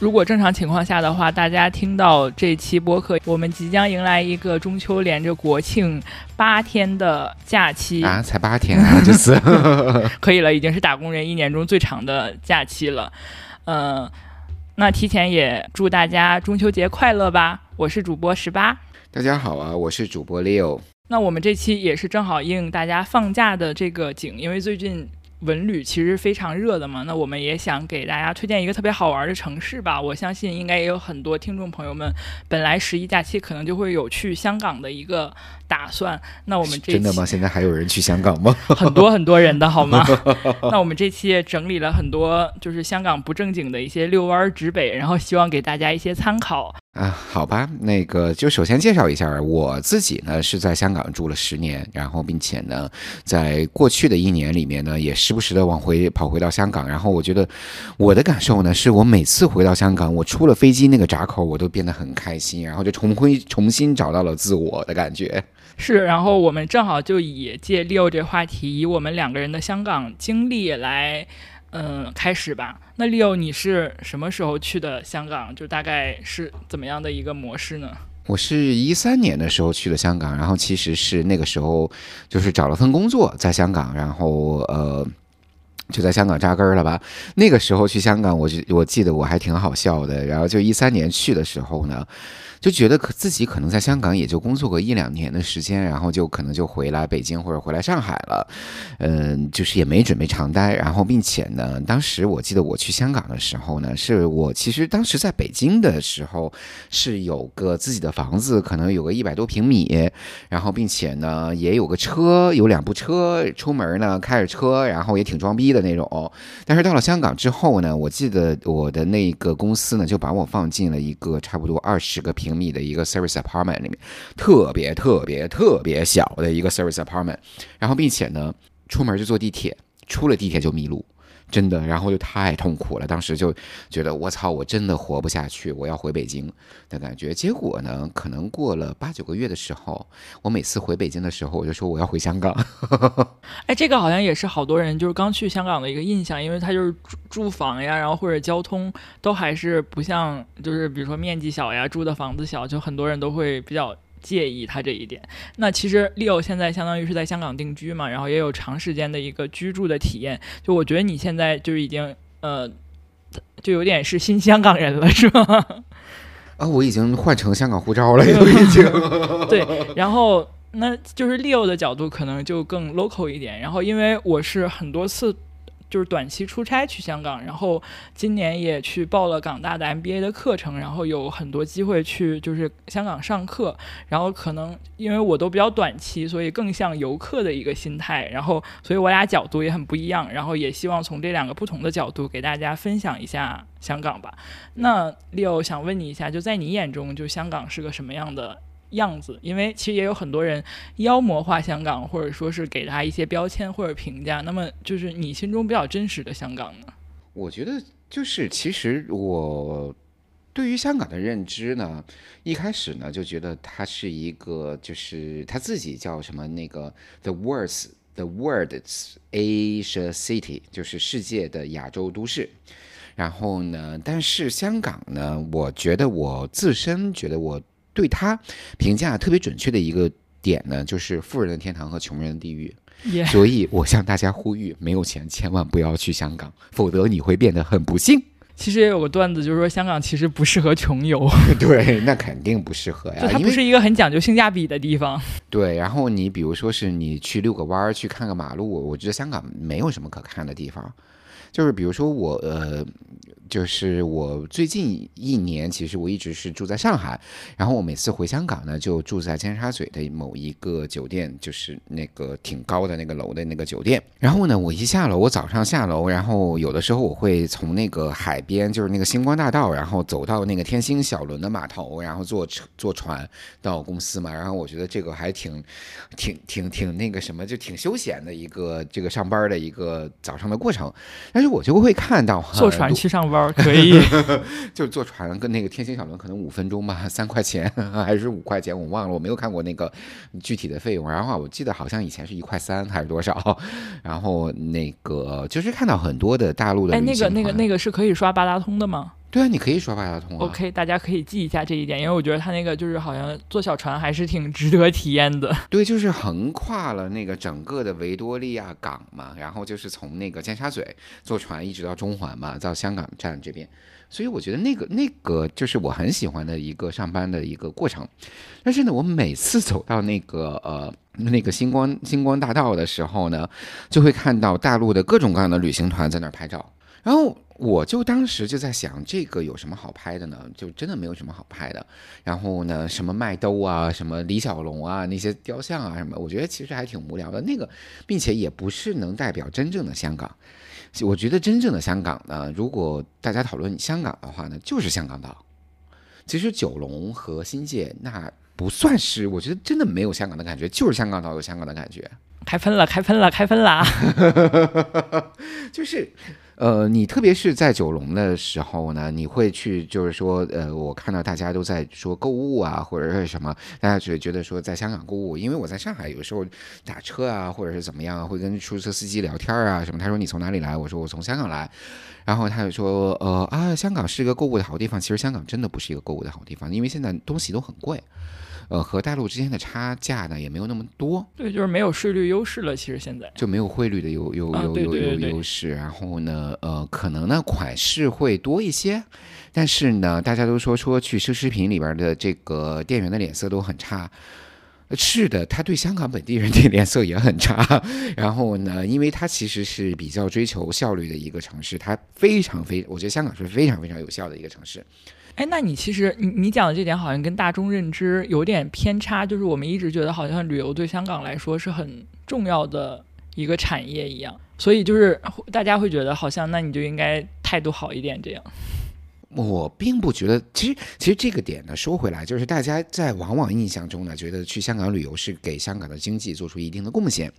如果正常情况下的话，大家听到这期播客，我们即将迎来一个中秋连着国庆八天的假期啊，才八天啊，这次 可以了，已经是打工人一年中最长的假期了。嗯，那提前也祝大家中秋节快乐吧！我是主播十八，大家好啊，我是主播 Leo。那我们这期也是正好应大家放假的这个景，因为最近。文旅其实非常热的嘛，那我们也想给大家推荐一个特别好玩的城市吧。我相信应该也有很多听众朋友们，本来十一假期可能就会有去香港的一个打算。那我们这真的吗？现在还有人去香港吗？很多很多人的好吗？那我们这期也整理了很多，就是香港不正经的一些遛弯指北，然后希望给大家一些参考。啊，好吧，那个就首先介绍一下我自己呢，是在香港住了十年，然后并且呢，在过去的一年里面呢，也时不时的往回跑回到香港，然后我觉得我的感受呢，是我每次回到香港，我出了飞机那个闸口，我都变得很开心，然后就重回重新找到了自我的感觉。是，然后我们正好就以借 Leo 这话题，以我们两个人的香港经历来。嗯，开始吧。那 Leo，你是什么时候去的香港？就大概是怎么样的一个模式呢？我是一三年的时候去的香港，然后其实是那个时候就是找了份工作在香港，然后呃就在香港扎根了吧。那个时候去香港，我就我记得我还挺好笑的。然后就一三年去的时候呢。就觉得可自己可能在香港也就工作个一两年的时间，然后就可能就回来北京或者回来上海了，嗯，就是也没准备长待。然后并且呢，当时我记得我去香港的时候呢，是我其实当时在北京的时候是有个自己的房子，可能有个一百多平米，然后并且呢也有个车，有两部车，出门呢开着车，然后也挺装逼的那种。但是到了香港之后呢，我记得我的那个公司呢就把我放进了一个差不多二十个平。米的一个 service apartment 里面，特别特别特别小的一个 service apartment，然后并且呢，出门就坐地铁，出了地铁就迷路。真的，然后就太痛苦了。当时就觉得我操，我真的活不下去，我要回北京的感觉。结果呢，可能过了八九个月的时候，我每次回北京的时候，我就说我要回香港。哎，这个好像也是好多人就是刚去香港的一个印象，因为他就是住住房呀，然后或者交通都还是不像，就是比如说面积小呀，住的房子小，就很多人都会比较。介意他这一点，那其实 Leo 现在相当于是在香港定居嘛，然后也有长时间的一个居住的体验。就我觉得你现在就是已经呃，就有点是新香港人了，是吗？啊，我已经换成香港护照了，都已经。对，然后那就是 Leo 的角度可能就更 local 一点。然后因为我是很多次。就是短期出差去香港，然后今年也去报了港大的 MBA 的课程，然后有很多机会去就是香港上课，然后可能因为我都比较短期，所以更像游客的一个心态，然后所以我俩角度也很不一样，然后也希望从这两个不同的角度给大家分享一下香港吧。那 Leo 想问你一下，就在你眼中，就香港是个什么样的？样子，因为其实也有很多人妖魔化香港，或者说是给他一些标签或者评价。那么，就是你心中比较真实的香港呢？我觉得，就是其实我对于香港的认知呢，一开始呢就觉得它是一个，就是他自己叫什么那个 The World's The World's Asia City，就是世界的亚洲都市。然后呢，但是香港呢，我觉得我自身觉得我。对他评价特别准确的一个点呢，就是富人的天堂和穷人的地狱。所以我向大家呼吁，没有钱千万不要去香港，否则你会变得很不幸。其实也有个段子，就是说香港其实不适合穷游。对，那肯定不适合呀，就它不是一个很讲究性价比的地方。对，然后你比如说是你去遛个弯儿，去看个马路，我觉得香港没有什么可看的地方。就是比如说我呃。就是我最近一年，其实我一直是住在上海，然后我每次回香港呢，就住在尖沙咀的某一个酒店，就是那个挺高的那个楼的那个酒店。然后呢，我一下楼，我早上下楼，然后有的时候我会从那个海边，就是那个星光大道，然后走到那个天星小轮的码头，然后坐车坐船到公司嘛。然后我觉得这个还挺挺挺挺那个什么，就挺休闲的一个这个上班的一个早上的过程。但是我就会看到坐船去上班可以，就坐船跟那个天星小轮可能五分钟吧，三块钱 还是五块钱，我忘了，我没有看过那个具体的费用。然后我记得好像以前是一块三还是多少，然后那个就是看到很多的大陆的哎，那个那个那个是可以刷八达通的吗？对啊，你可以刷八达通啊。OK，大家可以记一下这一点，因为我觉得他那个就是好像坐小船还是挺值得体验的。对，就是横跨了那个整个的维多利亚港嘛，然后就是从那个尖沙咀坐船一直到中环嘛，到香港站这边。所以我觉得那个那个就是我很喜欢的一个上班的一个过程。但是呢，我每次走到那个呃那个星光星光大道的时候呢，就会看到大陆的各种各样的旅行团在那儿拍照，然后。我就当时就在想，这个有什么好拍的呢？就真的没有什么好拍的。然后呢，什么麦兜啊，什么李小龙啊，那些雕像啊，什么，我觉得其实还挺无聊的。那个，并且也不是能代表真正的香港。我觉得真正的香港呢，如果大家讨论香港的话呢，就是香港岛。其实九龙和新界那不算是，我觉得真的没有香港的感觉，就是香港岛有香港的感觉。开喷了，开喷了，开喷了！就是。呃，你特别是在九龙的时候呢，你会去，就是说，呃，我看到大家都在说购物啊，或者是什么，大家觉觉得说在香港购物，因为我在上海有时候打车啊，或者是怎么样，会跟出租车司机聊天啊什么。他说你从哪里来？我说我从香港来，然后他就说，呃啊，香港是一个购物的好地方。其实香港真的不是一个购物的好地方，因为现在东西都很贵。呃，和大陆之间的差价呢也没有那么多，对，就是没有税率优势了。其实现在就没有汇率的有有有有有优势，然后呢，呃，可能呢款式会多一些，但是呢，大家都说说去奢侈品里边的这个店员的脸色都很差，是的，他对香港本地人的脸色也很差。然后呢，因为他其实是比较追求效率的一个城市，他非常非，我觉得香港是非常非常有效的一个城市。哎，那你其实你你讲的这点好像跟大众认知有点偏差，就是我们一直觉得好像旅游对香港来说是很重要的一个产业一样，所以就是大家会觉得好像那你就应该态度好一点这样。我并不觉得，其实其实这个点呢，说回来就是大家在往往印象中呢，觉得去香港旅游是给香港的经济做出一定的贡献。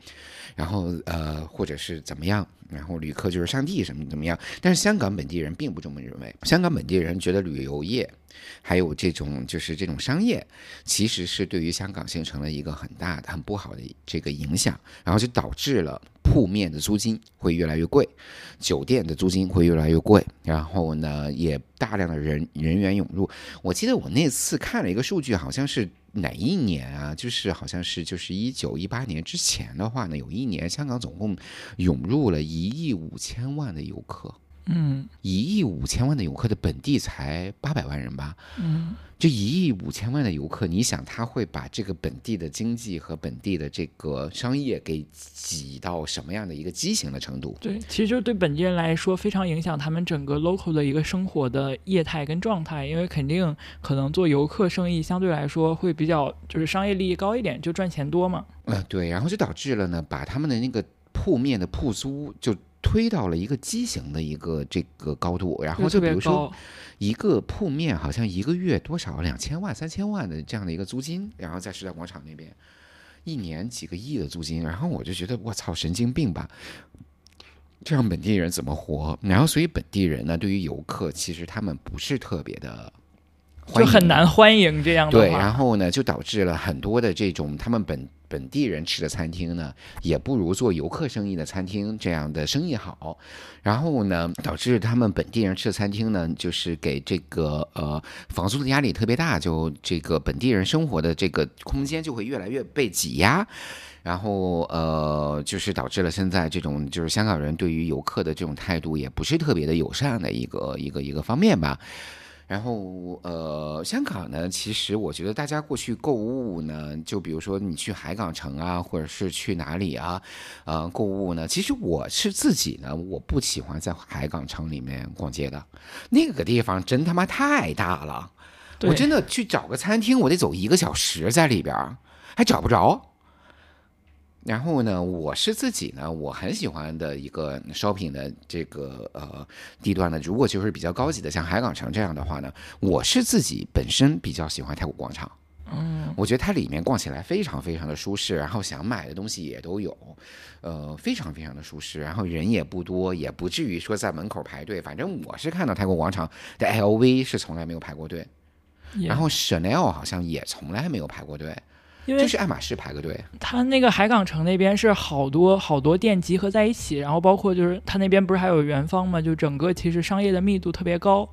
然后呃，或者是怎么样？然后旅客就是上帝什么怎么样？但是香港本地人并不这么认为。香港本地人觉得旅游业，还有这种就是这种商业，其实是对于香港形成了一个很大的、很不好的这个影响，然后就导致了铺面的租金会越来越贵，酒店的租金会越来越贵，然后呢，也大量的人人员涌入。我记得我那次看了一个数据，好像是。哪一年啊？就是好像是就是一九一八年之前的话呢，有一年香港总共涌入了一亿五千万的游客。嗯，一亿五千万的游客的本地才八百万人吧？嗯，就一亿五千万的游客，你想他会把这个本地的经济和本地的这个商业给挤到什么样的一个畸形的程度？对，其实就对本地人来说非常影响他们整个 local 的一个生活的业态跟状态，因为肯定可能做游客生意相对来说会比较就是商业利益高一点，就赚钱多嘛。嗯，对，然后就导致了呢，把他们的那个铺面的铺租就。推到了一个畸形的一个这个高度，然后就比如说一个铺面好像一个月多少两千万三千万的这样的一个租金，然后在时代广场那边一年几个亿的租金，然后我就觉得我操神经病吧，这样本地人怎么活？然后所以本地人呢，对于游客其实他们不是特别的。就很难欢迎这样的对，然后呢，就导致了很多的这种他们本本地人吃的餐厅呢，也不如做游客生意的餐厅这样的生意好。然后呢，导致他们本地人吃的餐厅呢，就是给这个呃房租的压力特别大，就这个本地人生活的这个空间就会越来越被挤压。然后呃，就是导致了现在这种就是香港人对于游客的这种态度也不是特别的友善的一个一个一个方面吧。然后，呃，香港呢，其实我觉得大家过去购物呢，就比如说你去海港城啊，或者是去哪里啊，呃，购物呢，其实我是自己呢，我不喜欢在海港城里面逛街的，那个地方真他妈太大了，我真的去找个餐厅，我得走一个小时在里边，还找不着。然后呢，我是自己呢，我很喜欢的一个 shopping 的这个呃地段呢，如果就是比较高级的，像海港城这样的话呢，我是自己本身比较喜欢太古广场。嗯，我觉得它里面逛起来非常非常的舒适，然后想买的东西也都有，呃，非常非常的舒适，然后人也不多，也不至于说在门口排队。反正我是看到泰国广场的 LV 是从来没有排过队，然后 Chanel 好像也从来没有排过队，因为就是爱马仕排个队。它那个海港城那边是好多好多店集合在一起，然后包括就是它那边不是还有元芳嘛，就整个其实商业的密度特别高，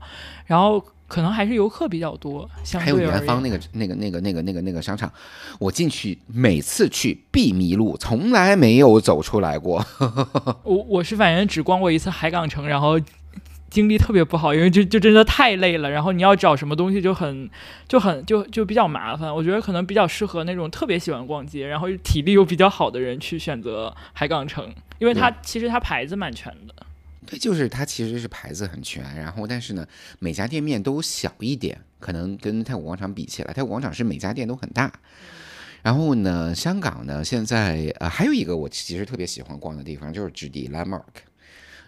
然后可能还是游客比较多，相还有。元芳那个那个那个那个那个那个商场，我进去每次去必迷路，从来没有走出来过。我我是反正只逛过一次海港城，然后经历特别不好，因为就就真的太累了，然后你要找什么东西就很就很就就比较麻烦。我觉得可能比较适合那种特别喜欢逛街，然后体力又比较好的人去选择海港城，因为它其实它牌子蛮全的。对，就是它其实是牌子很全，然后但是呢，每家店面都小一点，可能跟太古广场比起来，太古广场是每家店都很大。然后呢，香港呢，现在呃还有一个我其实特别喜欢逛的地方，就是置地 Landmark，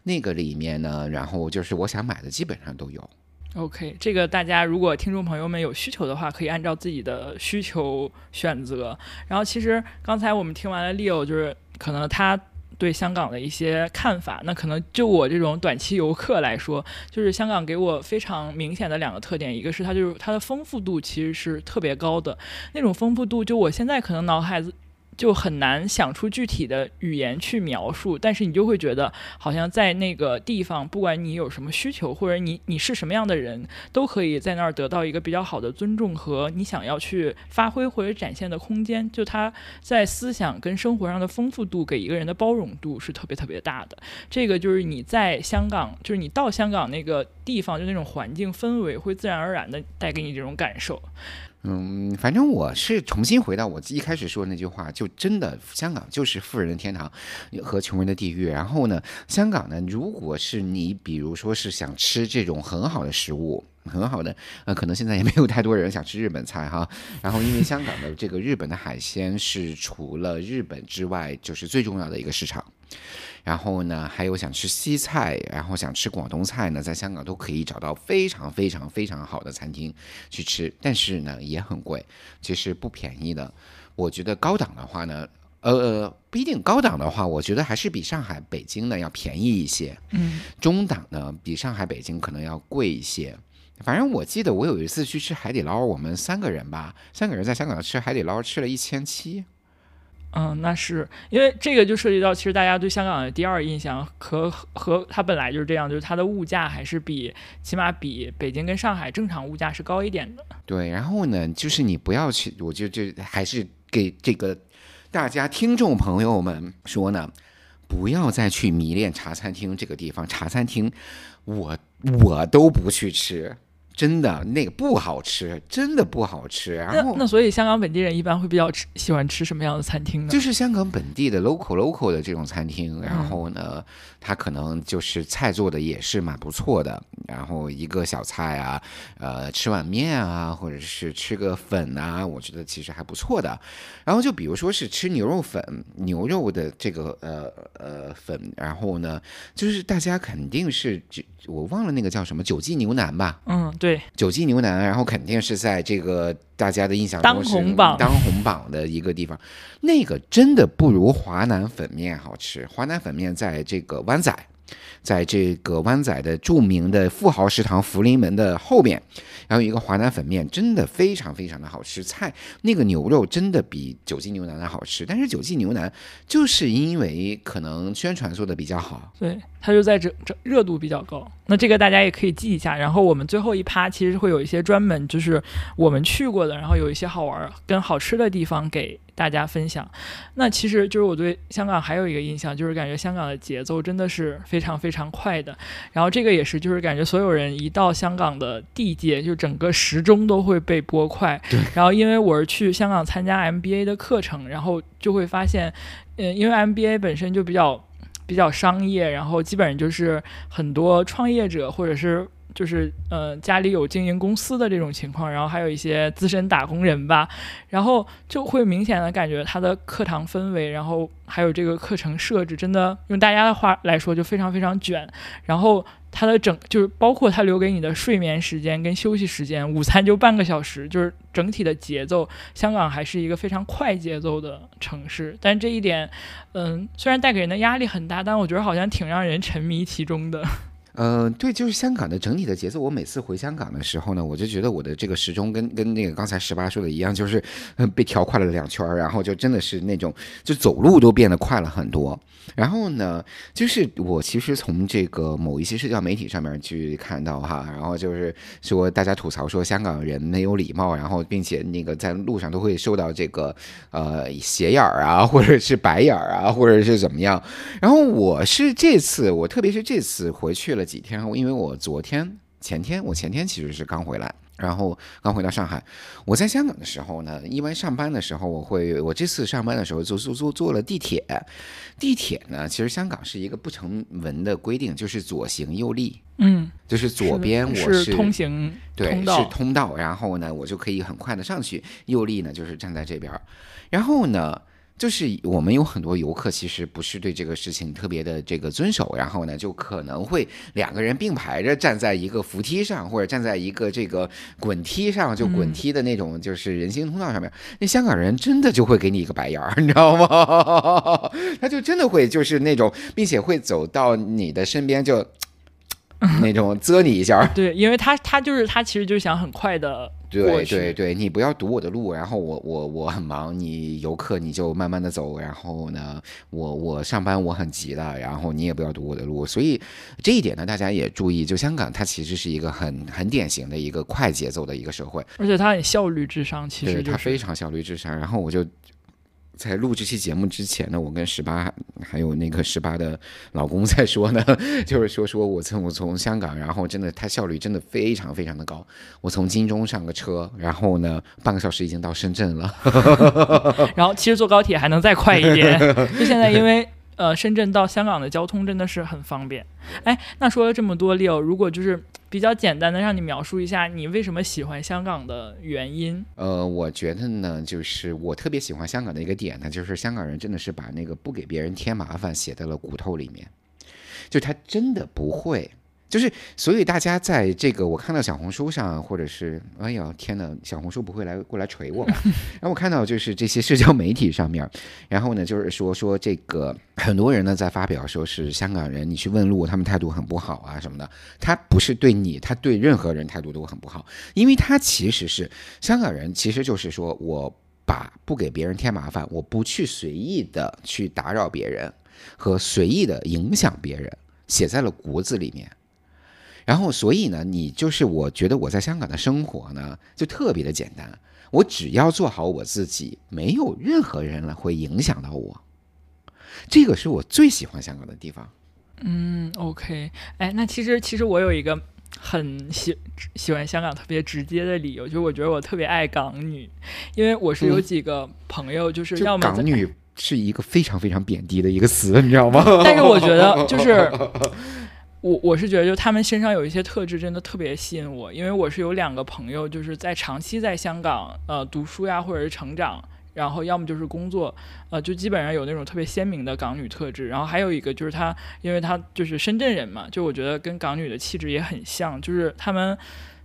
那个里面呢，然后就是我想买的基本上都有。OK，这个大家如果听众朋友们有需求的话，可以按照自己的需求选择。然后其实刚才我们听完了 Leo，就是可能他对香港的一些看法，那可能就我这种短期游客来说，就是香港给我非常明显的两个特点，一个是它就是它的丰富度其实是特别高的，那种丰富度就我现在可能脑海子。就很难想出具体的语言去描述，但是你就会觉得，好像在那个地方，不管你有什么需求，或者你你是什么样的人，都可以在那儿得到一个比较好的尊重和你想要去发挥或者展现的空间。就它在思想跟生活上的丰富度，给一个人的包容度是特别特别大的。这个就是你在香港，就是你到香港那个地方，就那种环境氛围，会自然而然的带给你这种感受。嗯，反正我是重新回到我一开始说的那句话，就真的香港就是富人的天堂和穷人的地狱。然后呢，香港呢，如果是你比如说是想吃这种很好的食物。很好的，呃，可能现在也没有太多人想吃日本菜哈。然后，因为香港的这个日本的海鲜是除了日本之外，就是最重要的一个市场。然后呢，还有想吃西菜，然后想吃广东菜呢，在香港都可以找到非常非常非常好的餐厅去吃，但是呢也很贵，其实不便宜的。我觉得高档的话呢，呃，不一定高档的话，我觉得还是比上海、北京呢要便宜一些。嗯，中档呢比上海、北京可能要贵一些。反正我记得我有一次去吃海底捞，我们三个人吧，三个人在香港吃海底捞，吃了一千七。嗯，那是因为这个就涉及到，其实大家对香港的第二印象和和它本来就是这样，就是它的物价还是比起码比北京跟上海正常物价是高一点的。对，然后呢，就是你不要去，我就就还是给这个大家听众朋友们说呢，不要再去迷恋茶餐厅这个地方，茶餐厅我我都不去吃。真的那个不好吃，真的不好吃。然后那那所以香港本地人一般会比较吃喜欢吃什么样的餐厅呢？就是香港本地的 local local 的这种餐厅，嗯然后呢，它可能就是菜做的也是蛮不错的，然后一个小菜啊，呃，吃碗面啊，或者是吃个粉啊，我觉得其实还不错的。然后就比如说是吃牛肉粉，牛肉的这个呃呃粉，然后呢，就是大家肯定是我忘了那个叫什么九记牛腩吧，嗯，对，九记牛腩，然后肯定是在这个大家的印象当红榜当红榜的一个地方，那个真的不如华南粉面好吃。华南粉面在这个湾仔，在这个湾仔的著名的富豪食堂福临门的后边，然后有一个华南粉面，真的非常非常的好吃。菜那个牛肉真的比九记牛腩的好吃，但是九记牛腩就是因为可能宣传做的比较好，对，它就在这这热度比较高。那这个大家也可以记一下。然后我们最后一趴其实会有一些专门就是我们去过的，然后有一些好玩儿跟好吃的地方给大家分享。那其实就是我对香港还有一个印象，就是感觉香港的节奏真的是非常非常快的。然后这个也是就是感觉所有人一到香港的地界，就整个时钟都会被拨快。然后因为我是去香港参加 MBA 的课程，然后就会发现，嗯，因为 MBA 本身就比较。比较商业，然后基本上就是很多创业者或者是就是呃家里有经营公司的这种情况，然后还有一些资深打工人吧，然后就会明显的感觉他的课堂氛围，然后还有这个课程设置，真的用大家的话来说就非常非常卷，然后。它的整就是包括它留给你的睡眠时间跟休息时间，午餐就半个小时，就是整体的节奏。香港还是一个非常快节奏的城市，但这一点，嗯，虽然带给人的压力很大，但我觉得好像挺让人沉迷其中的。嗯，对，就是香港的整体的节奏。我每次回香港的时候呢，我就觉得我的这个时钟跟跟那个刚才十八说的一样，就是被调快了两圈，然后就真的是那种就走路都变得快了很多。然后呢，就是我其实从这个某一些社交媒体上面去看到哈，然后就是说大家吐槽说香港人没有礼貌，然后并且那个在路上都会受到这个呃斜眼儿啊，或者是白眼儿啊，或者是怎么样。然后我是这次，我特别是这次回去了。几天，因为我昨天、前天，我前天其实是刚回来，然后刚回到上海。我在香港的时候呢，一般上班的时候，我会，我这次上班的时候坐坐坐坐了地铁。地铁呢，其实香港是一个不成文的规定，就是左行右立，嗯，就是左边我是通行对是通道，然后呢，我就可以很快的上去，右立呢就是站在这边，然后呢。就是我们有很多游客，其实不是对这个事情特别的这个遵守，然后呢，就可能会两个人并排着站在一个扶梯上，或者站在一个这个滚梯上，就滚梯的那种就是人行通道上面。那香港人真的就会给你一个白眼儿，你知道吗？他就真的会就是那种，并且会走到你的身边就。那种啧你一下，对，因为他他就是他，其实就想很快的对对对，你不要堵我的路，然后我我我很忙，你游客你就慢慢的走，然后呢，我我上班我很急的，然后你也不要堵我的路，所以这一点呢，大家也注意，就香港它其实是一个很 很典型的一个快节奏的一个社会，而且它很效率至上，其实它非常效率至上，然后我就。在录这期节目之前呢，我跟十八还有那个十八的老公在说呢，就是说说我从我从香港，然后真的他效率真的非常非常的高。我从金钟上个车，然后呢半个小时已经到深圳了，然后其实坐高铁还能再快一点。就现在因为。呃，深圳到香港的交通真的是很方便。哎，那说了这么多，Leo，如果就是比较简单的让你描述一下你为什么喜欢香港的原因？呃，我觉得呢，就是我特别喜欢香港的一个点呢，就是香港人真的是把那个不给别人添麻烦写在了骨头里面，就他真的不会。就是，所以大家在这个我看到小红书上，或者是哎呀天哪，小红书不会来过来锤我吧？然后我看到就是这些社交媒体上面，然后呢就是说说这个很多人呢在发表说是香港人，你去问路，他们态度很不好啊什么的。他不是对你，他对任何人态度都很不好，因为他其实是香港人，其实就是说我把不给别人添麻烦，我不去随意的去打扰别人和随意的影响别人，写在了骨子里面。然后，所以呢，你就是我觉得我在香港的生活呢，就特别的简单。我只要做好我自己，没有任何人了会影响到我。这个是我最喜欢香港的地方。嗯，OK。哎，那其实其实我有一个很喜喜欢香港特别直接的理由，就是我觉得我特别爱港女，因为我是有几个朋友，就是要么港女是一个非常非常贬低的一个词，你知道吗？但是我觉得就是。我我是觉得，就他们身上有一些特质，真的特别吸引我。因为我是有两个朋友，就是在长期在香港呃读书呀，或者是成长，然后要么就是工作，呃，就基本上有那种特别鲜明的港女特质。然后还有一个就是他，因为他就是深圳人嘛，就我觉得跟港女的气质也很像，就是他们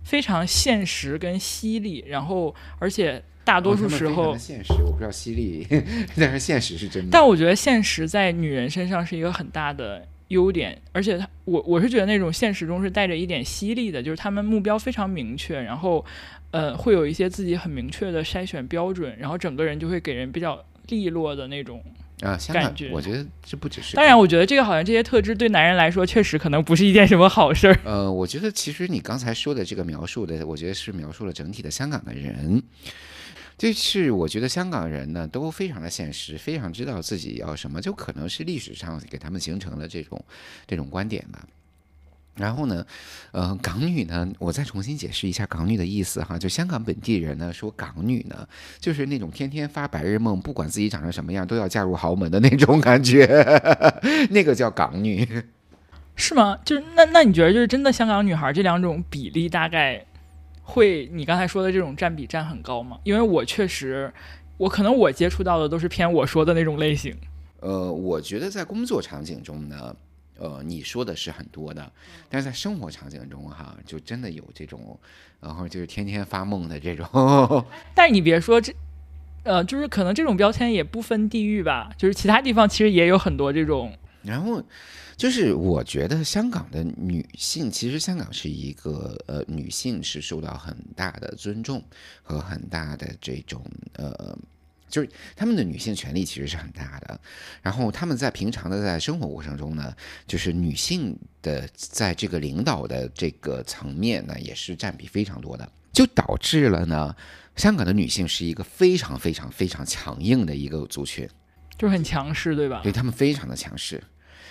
非常现实跟犀利，然后而且大多数时候现实，我不知道犀利，但是现实是真的。但我觉得现实在女人身上是一个很大的。优点，而且他我我是觉得那种现实中是带着一点犀利的，就是他们目标非常明确，然后呃会有一些自己很明确的筛选标准，然后整个人就会给人比较利落的那种啊感觉。我觉得这不只是，当然我觉得这个好像这些特质对男人来说确实可能不是一件什么好事儿。呃，我觉得其实你刚才说的这个描述的，我觉得是描述了整体的香港的人。这是我觉得香港人呢都非常的现实，非常知道自己要什么，就可能是历史上给他们形成了这种这种观点吧。然后呢，呃，港女呢，我再重新解释一下港女的意思哈，就香港本地人呢说港女呢，就是那种天天发白日梦，不管自己长成什么样都要嫁入豪门的那种感觉，那个叫港女。是吗？就是那那你觉得就是真的香港女孩这两种比例大概会你刚才说的这种占比占很高吗？因为我确实，我可能我接触到的都是偏我说的那种类型。呃，我觉得在工作场景中呢，呃，你说的是很多的，但是在生活场景中哈，就真的有这种，然后就是天天发梦的这种。但是你别说这，呃，就是可能这种标签也不分地域吧，就是其他地方其实也有很多这种。然后就是我觉得香港的女性，其实香港是一个呃，女性是受到很大的尊重和很大的这种呃。就是他们的女性权利其实是很大的，然后他们在平常的在生活过程中呢，就是女性的在这个领导的这个层面呢，也是占比非常多的，就导致了呢，香港的女性是一个非常非常非常强硬的一个族群，就是很强势，对吧？对他们非常的强势。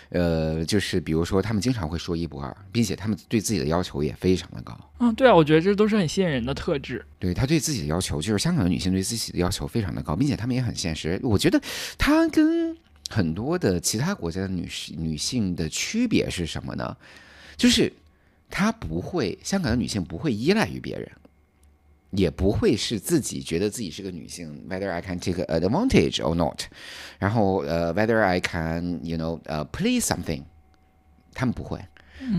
呃，就是比如说，他们经常会说一不二，并且他们对自己的要求也非常的高。嗯，对啊，我觉得这都是很吸引人的特质。对他对自己的要求，就是香港的女性对自己的要求非常的高，并且他们也很现实。我觉得他跟很多的其他国家的女士女性的区别是什么呢？就是她不会，香港的女性不会依赖于别人。也不会是自己觉得自己是个女性，whether I can take advantage or not，然后呃，whether I can you know 呃 please something，他们不会，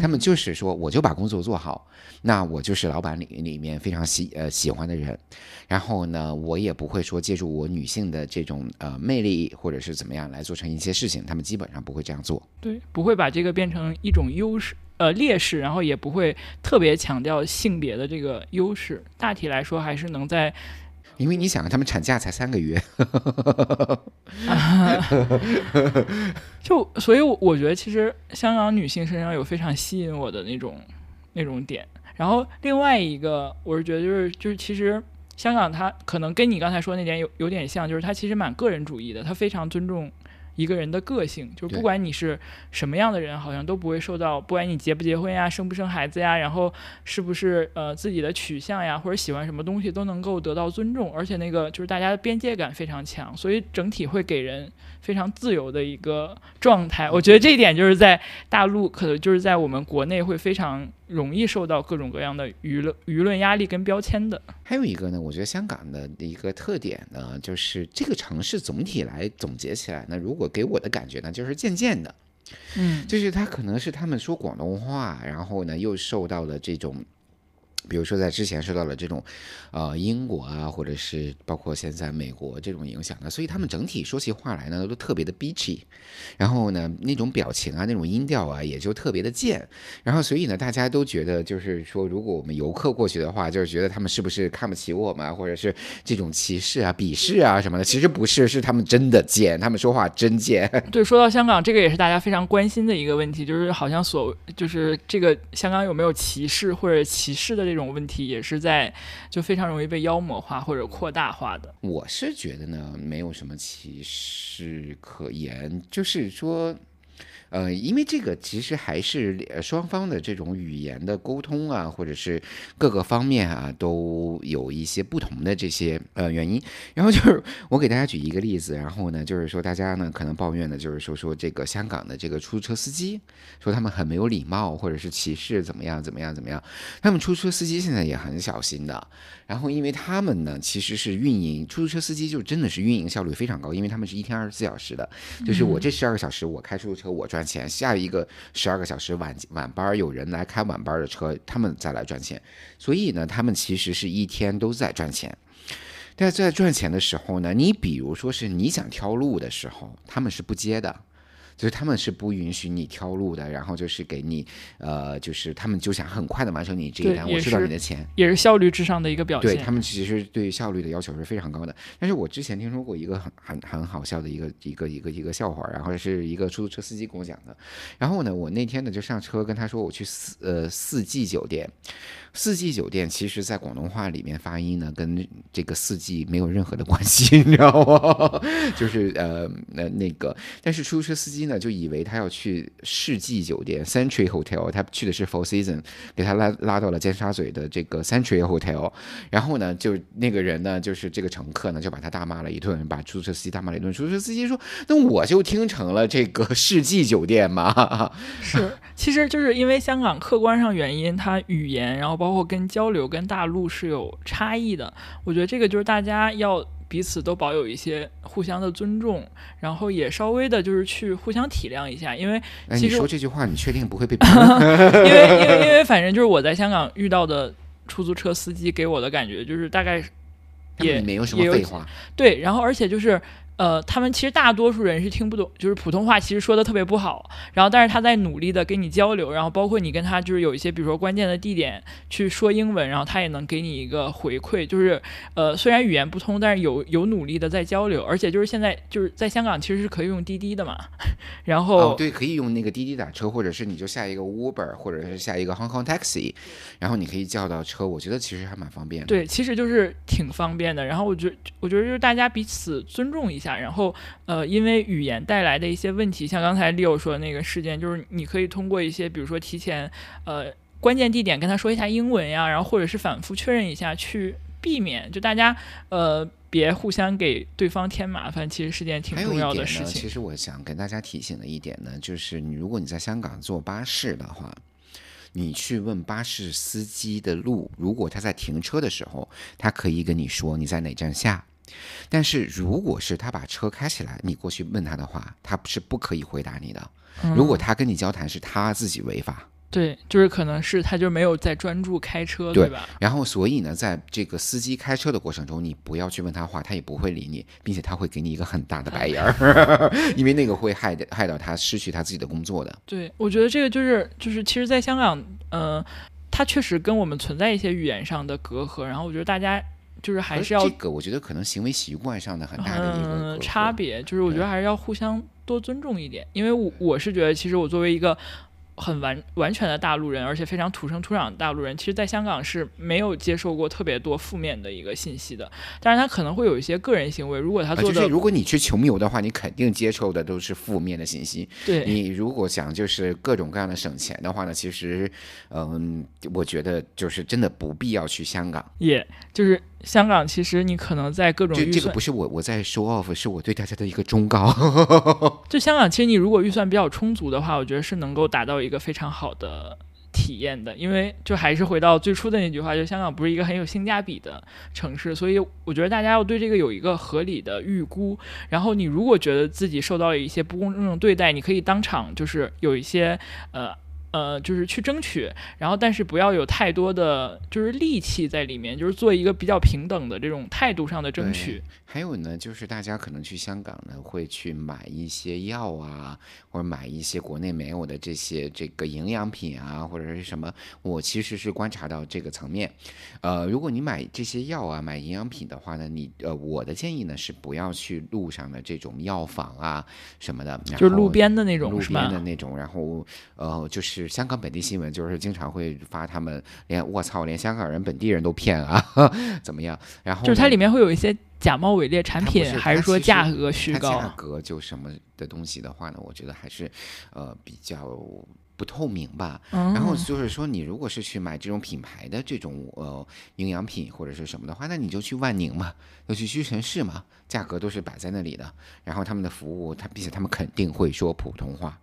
他们就是说我就把工作做好，那我就是老板里里面非常喜呃喜欢的人，然后呢，我也不会说借助我女性的这种呃魅力或者是怎么样来做成一些事情，他们基本上不会这样做，对，不会把这个变成一种优势。呃，劣势，然后也不会特别强调性别的这个优势。大体来说，还是能在，因为你想，他们产假才三个月，就所以，我觉得其实香港女性身上有非常吸引我的那种那种点。然后另外一个，我是觉得就是就是其实香港它可能跟你刚才说那点有有点像，就是它其实蛮个人主义的，它非常尊重。一个人的个性，就是不管你是什么样的人，好像都不会受到，不管你结不结婚呀，生不生孩子呀，然后是不是呃自己的取向呀，或者喜欢什么东西，都能够得到尊重，而且那个就是大家的边界感非常强，所以整体会给人非常自由的一个状态。我觉得这一点就是在大陆，可能就是在我们国内会非常。容易受到各种各样的舆论舆论压力跟标签的。还有一个呢，我觉得香港的一个特点呢，就是这个城市总体来总结起来呢，如果给我的感觉呢，就是渐渐的，嗯，就是他可能是他们说广东话，然后呢又受到了这种。比如说，在之前受到了这种，呃，英国啊，或者是包括现在美国这种影响的，所以他们整体说起话来呢，都特别的 bitchy，然后呢，那种表情啊，那种音调啊，也就特别的贱，然后所以呢，大家都觉得就是说，如果我们游客过去的话，就是觉得他们是不是看不起我们，或者是这种歧视啊、鄙视啊什么的，其实不是，是他们真的贱，他们说话真贱。对，说到香港，这个也是大家非常关心的一个问题，就是好像所就是这个香港有没有歧视或者歧视的。这种这种问题也是在就非常容易被妖魔化或者扩大化的。我是觉得呢，没有什么歧视可言，就是说。呃，因为这个其实还是双方的这种语言的沟通啊，或者是各个方面啊，都有一些不同的这些呃原因。然后就是我给大家举一个例子，然后呢，就是说大家呢可能抱怨的就是说说这个香港的这个出租车司机，说他们很没有礼貌，或者是歧视怎么样怎么样怎么样。他们出租车司机现在也很小心的。然后因为他们呢其实是运营出租车司机，就真的是运营效率非常高，因为他们是一天二十四小时的，就是我这十二个小时我开出租车我赚。赚钱，下一个十二个小时晚晚班有人来开晚班的车，他们再来赚钱。所以呢，他们其实是一天都在赚钱。但在赚钱的时候呢，你比如说是你想挑路的时候，他们是不接的。就是他们是不允许你挑路的，然后就是给你，呃，就是他们就想很快的完成你这一单，我知道你的钱，也是效率至上的一个表现。对他们其实对效率的要求是非常高的。但是我之前听说过一个很很很好笑的一个一个一个一个笑话，然后是一个出租车司机跟我讲的。然后呢，我那天呢就上车跟他说我去四呃四季酒店。四季酒店其实，在广东话里面发音呢，跟这个四季没有任何的关系，你知道吗？就是呃，那那个，但是出租车司机呢就以为他要去世纪酒店 Century Hotel，他去的是 Four Season，给他拉拉到了尖沙咀的这个 Century Hotel，然后呢，就那个人呢，就是这个乘客呢，就把他大骂了一顿，把出租车司机大骂了一顿。出租车司机说：“那我就听成了这个 世纪酒店嘛。”是，其实就是因为香港客观上原因，它语言，然后包括跟交流跟大陆是有差异的。我觉得这个就是大家要。彼此都保有一些互相的尊重，然后也稍微的就是去互相体谅一下，因为其实说这句话，你确定不会被？因为因为因为反正就是我在香港遇到的出租车司机给我的感觉就是大概也没有什么废话，对，然后而且就是。呃，他们其实大多数人是听不懂，就是普通话其实说的特别不好。然后，但是他在努力的跟你交流，然后包括你跟他就是有一些，比如说关键的地点去说英文，然后他也能给你一个回馈。就是呃，虽然语言不通，但是有有努力的在交流。而且就是现在就是在香港其实是可以用滴滴的嘛。然后对，可以用那个滴滴打车，或者是你就下一个 Uber，或者是下一个 Hong Kong Taxi，然后你可以叫到车。我觉得其实还蛮方便的。对，其实就是挺方便的。然后我觉我觉得就是大家彼此尊重一下。然后，呃，因为语言带来的一些问题，像刚才 Leo 说的那个事件，就是你可以通过一些，比如说提前，呃，关键地点跟他说一下英文呀，然后或者是反复确认一下，去避免就大家，呃，别互相给对方添麻烦，其实是件挺重要的事情。其实我想跟大家提醒的一点呢，就是你如果你在香港坐巴士的话，你去问巴士司机的路，如果他在停车的时候，他可以跟你说你在哪站下。但是，如果是他把车开起来，你过去问他的话，他是不可以回答你的。如果他跟你交谈，是他自己违法。对，就是可能是他就没有在专注开车，对吧？然后，所以呢，在这个司机开车的过程中，你不要去问他话，他也不会理你，并且他会给你一个很大的白眼儿 因为那个会害害到他失去他自己的工作的。对，我觉得这个就是就是，其实，在香港，嗯，他确实跟我们存在一些语言上的隔阂，然后我觉得大家。就是还是要这个，我觉得可能行为习惯上的很大的一个差别。就是我觉得还是要互相多尊重一点，因为我我是觉得，其实我作为一个。很完完全的大陆人，而且非常土生土长的大陆人，其实，在香港是没有接受过特别多负面的一个信息的。但是他可能会有一些个人行为，如果他做的，如果你去穷游的话，你肯定接受的都是负面的信息。对你如果想就是各种各样的省钱的话呢，其实，嗯，我觉得就是真的不必要去香港。也就是香港，其实你可能在各种这个不是我我在说 off，是我对大家的一个忠告。就香港，其实你如果预算比较充足的话，我觉得是能够达到一。一个非常好的体验的，因为就还是回到最初的那句话，就香港不是一个很有性价比的城市，所以我觉得大家要对这个有一个合理的预估。然后你如果觉得自己受到了一些不公正对待，你可以当场就是有一些呃。呃，就是去争取，然后但是不要有太多的就是戾气在里面，就是做一个比较平等的这种态度上的争取。还有呢，就是大家可能去香港呢，会去买一些药啊，或者买一些国内没有的这些这个营养品啊，或者是什么。我其实是观察到这个层面。呃，如果你买这些药啊，买营养品的话呢，你呃，我的建议呢是不要去路上的这种药房啊什么的，就路边的那种，路边的那种，然后呃，就是。是香港本地新闻，就是经常会发他们连我操，连香港人本地人都骗啊，怎么样？然后就是它里面会有一些假冒伪劣产品，还是说价格虚高？价格就什么的东西的话呢？我觉得还是呃比较不透明吧。然后就是说，你如果是去买这种品牌的这种呃营养品或者是什么的话，那你就去万宁嘛，就去屈臣氏嘛，价格都是摆在那里的。然后他们的服务，他并且他们肯定会说普通话，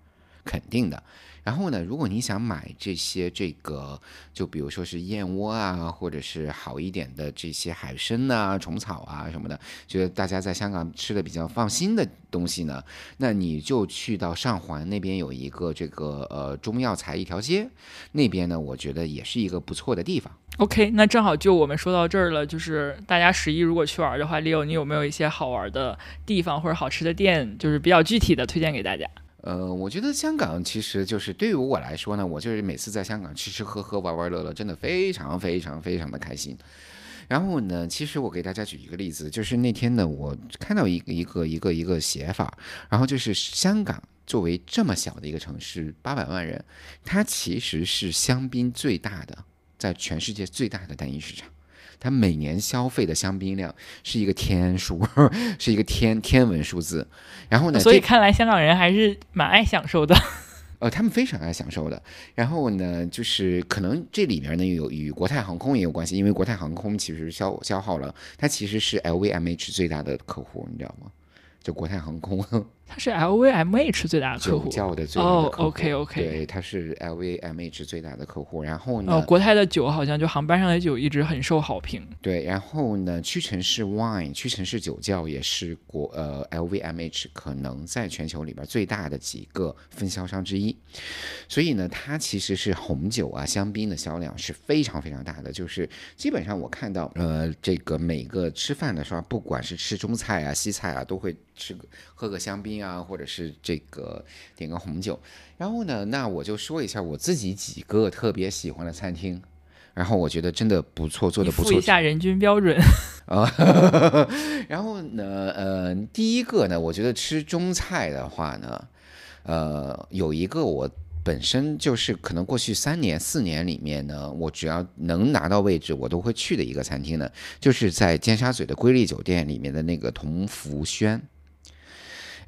肯定的。然后呢，如果你想买这些这个，就比如说是燕窝啊，或者是好一点的这些海参啊、虫草啊什么的，觉得大家在香港吃的比较放心的东西呢，那你就去到上环那边有一个这个呃中药材一条街，那边呢，我觉得也是一个不错的地方。OK，那正好就我们说到这儿了，就是大家十一如果去玩的话，Leo，你有没有一些好玩的地方或者好吃的店，就是比较具体的推荐给大家？呃，我觉得香港其实就是对于我来说呢，我就是每次在香港吃吃喝喝玩玩乐乐，真的非常非常非常的开心。然后呢，其实我给大家举一个例子，就是那天呢，我看到一个一个一个一个写法，然后就是香港作为这么小的一个城市，八百万人，它其实是香槟最大的，在全世界最大的单一市场。它每年消费的香槟量是一个天数，是一个天天文数字。然后呢，所以看来香港人还是蛮爱享受的。呃，他们非常爱享受的。然后呢，就是可能这里面呢有与国泰航空也有关系，因为国泰航空其实消消耗了，它其实是 LVMH 最大的客户，你知道吗？就国泰航空它是 LVMH 最大的客酒户。窖的最大的哦客户。，OK，OK 对，它是 LVMH 最大的客户。然后呢，哦，国泰的酒好像就航班上的酒一直很受好评。对，然后呢，屈臣氏 Wine，屈臣氏酒窖也是国呃 LVMH 可能在全球里边最大的几个分销商之一，所以呢，它其实是红酒啊、香槟的销量是非常非常大的，就是基本上我看到呃这个每个吃饭的时候，不管是吃中菜啊、西菜啊，都会吃个喝个香槟啊，或者是这个点个红酒。然后呢，那我就说一下我自己几个特别喜欢的餐厅。然后我觉得真的不错，做的不错一下人均标准。啊，然后呢，呃，第一个呢，我觉得吃中菜的话呢，呃，有一个我本身就是可能过去三年四年里面呢，我只要能拿到位置，我都会去的一个餐厅呢，就是在尖沙咀的瑰丽酒店里面的那个同福轩。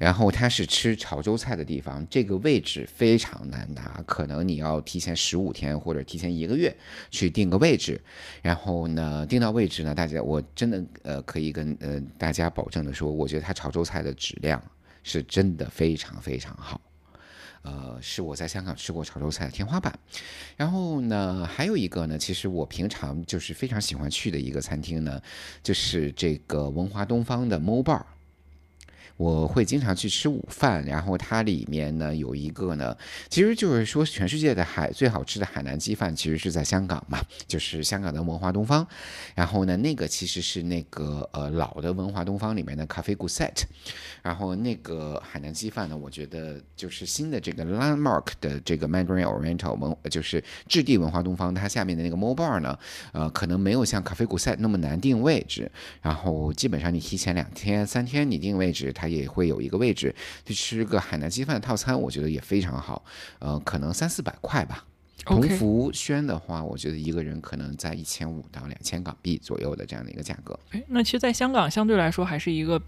然后它是吃潮州菜的地方，这个位置非常难拿，可能你要提前十五天或者提前一个月去定个位置。然后呢，定到位置呢，大家我真的呃可以跟呃大家保证的说，我觉得它潮州菜的质量是真的非常非常好。呃，是我在香港吃过潮州菜的天花板。然后呢，还有一个呢，其实我平常就是非常喜欢去的一个餐厅呢，就是这个文华东方的 Mo Bar。我会经常去吃午饭，然后它里面呢有一个呢，其实就是说全世界的海最好吃的海南鸡饭，其实是在香港嘛，就是香港的文华东方。然后呢，那个其实是那个呃老的文华东方里面的咖啡 g o set，然后那个海南鸡饭呢，我觉得就是新的这个 landmark 的这个 Mandarin Oriental 文，就是质地文华东方，它下面的那个 Mo Bar 呢，呃，可能没有像咖啡 g o set 那么难定位置，然后基本上你提前两天、三天你定位置，它也会有一个位置。去吃个海南鸡饭的套餐，我觉得也非常好，呃，可能三四百块吧。同福轩的话，我觉得一个人可能在一千五到两千港币左右的这样的一个价格。哎，那其实，在香港相对来说还是一个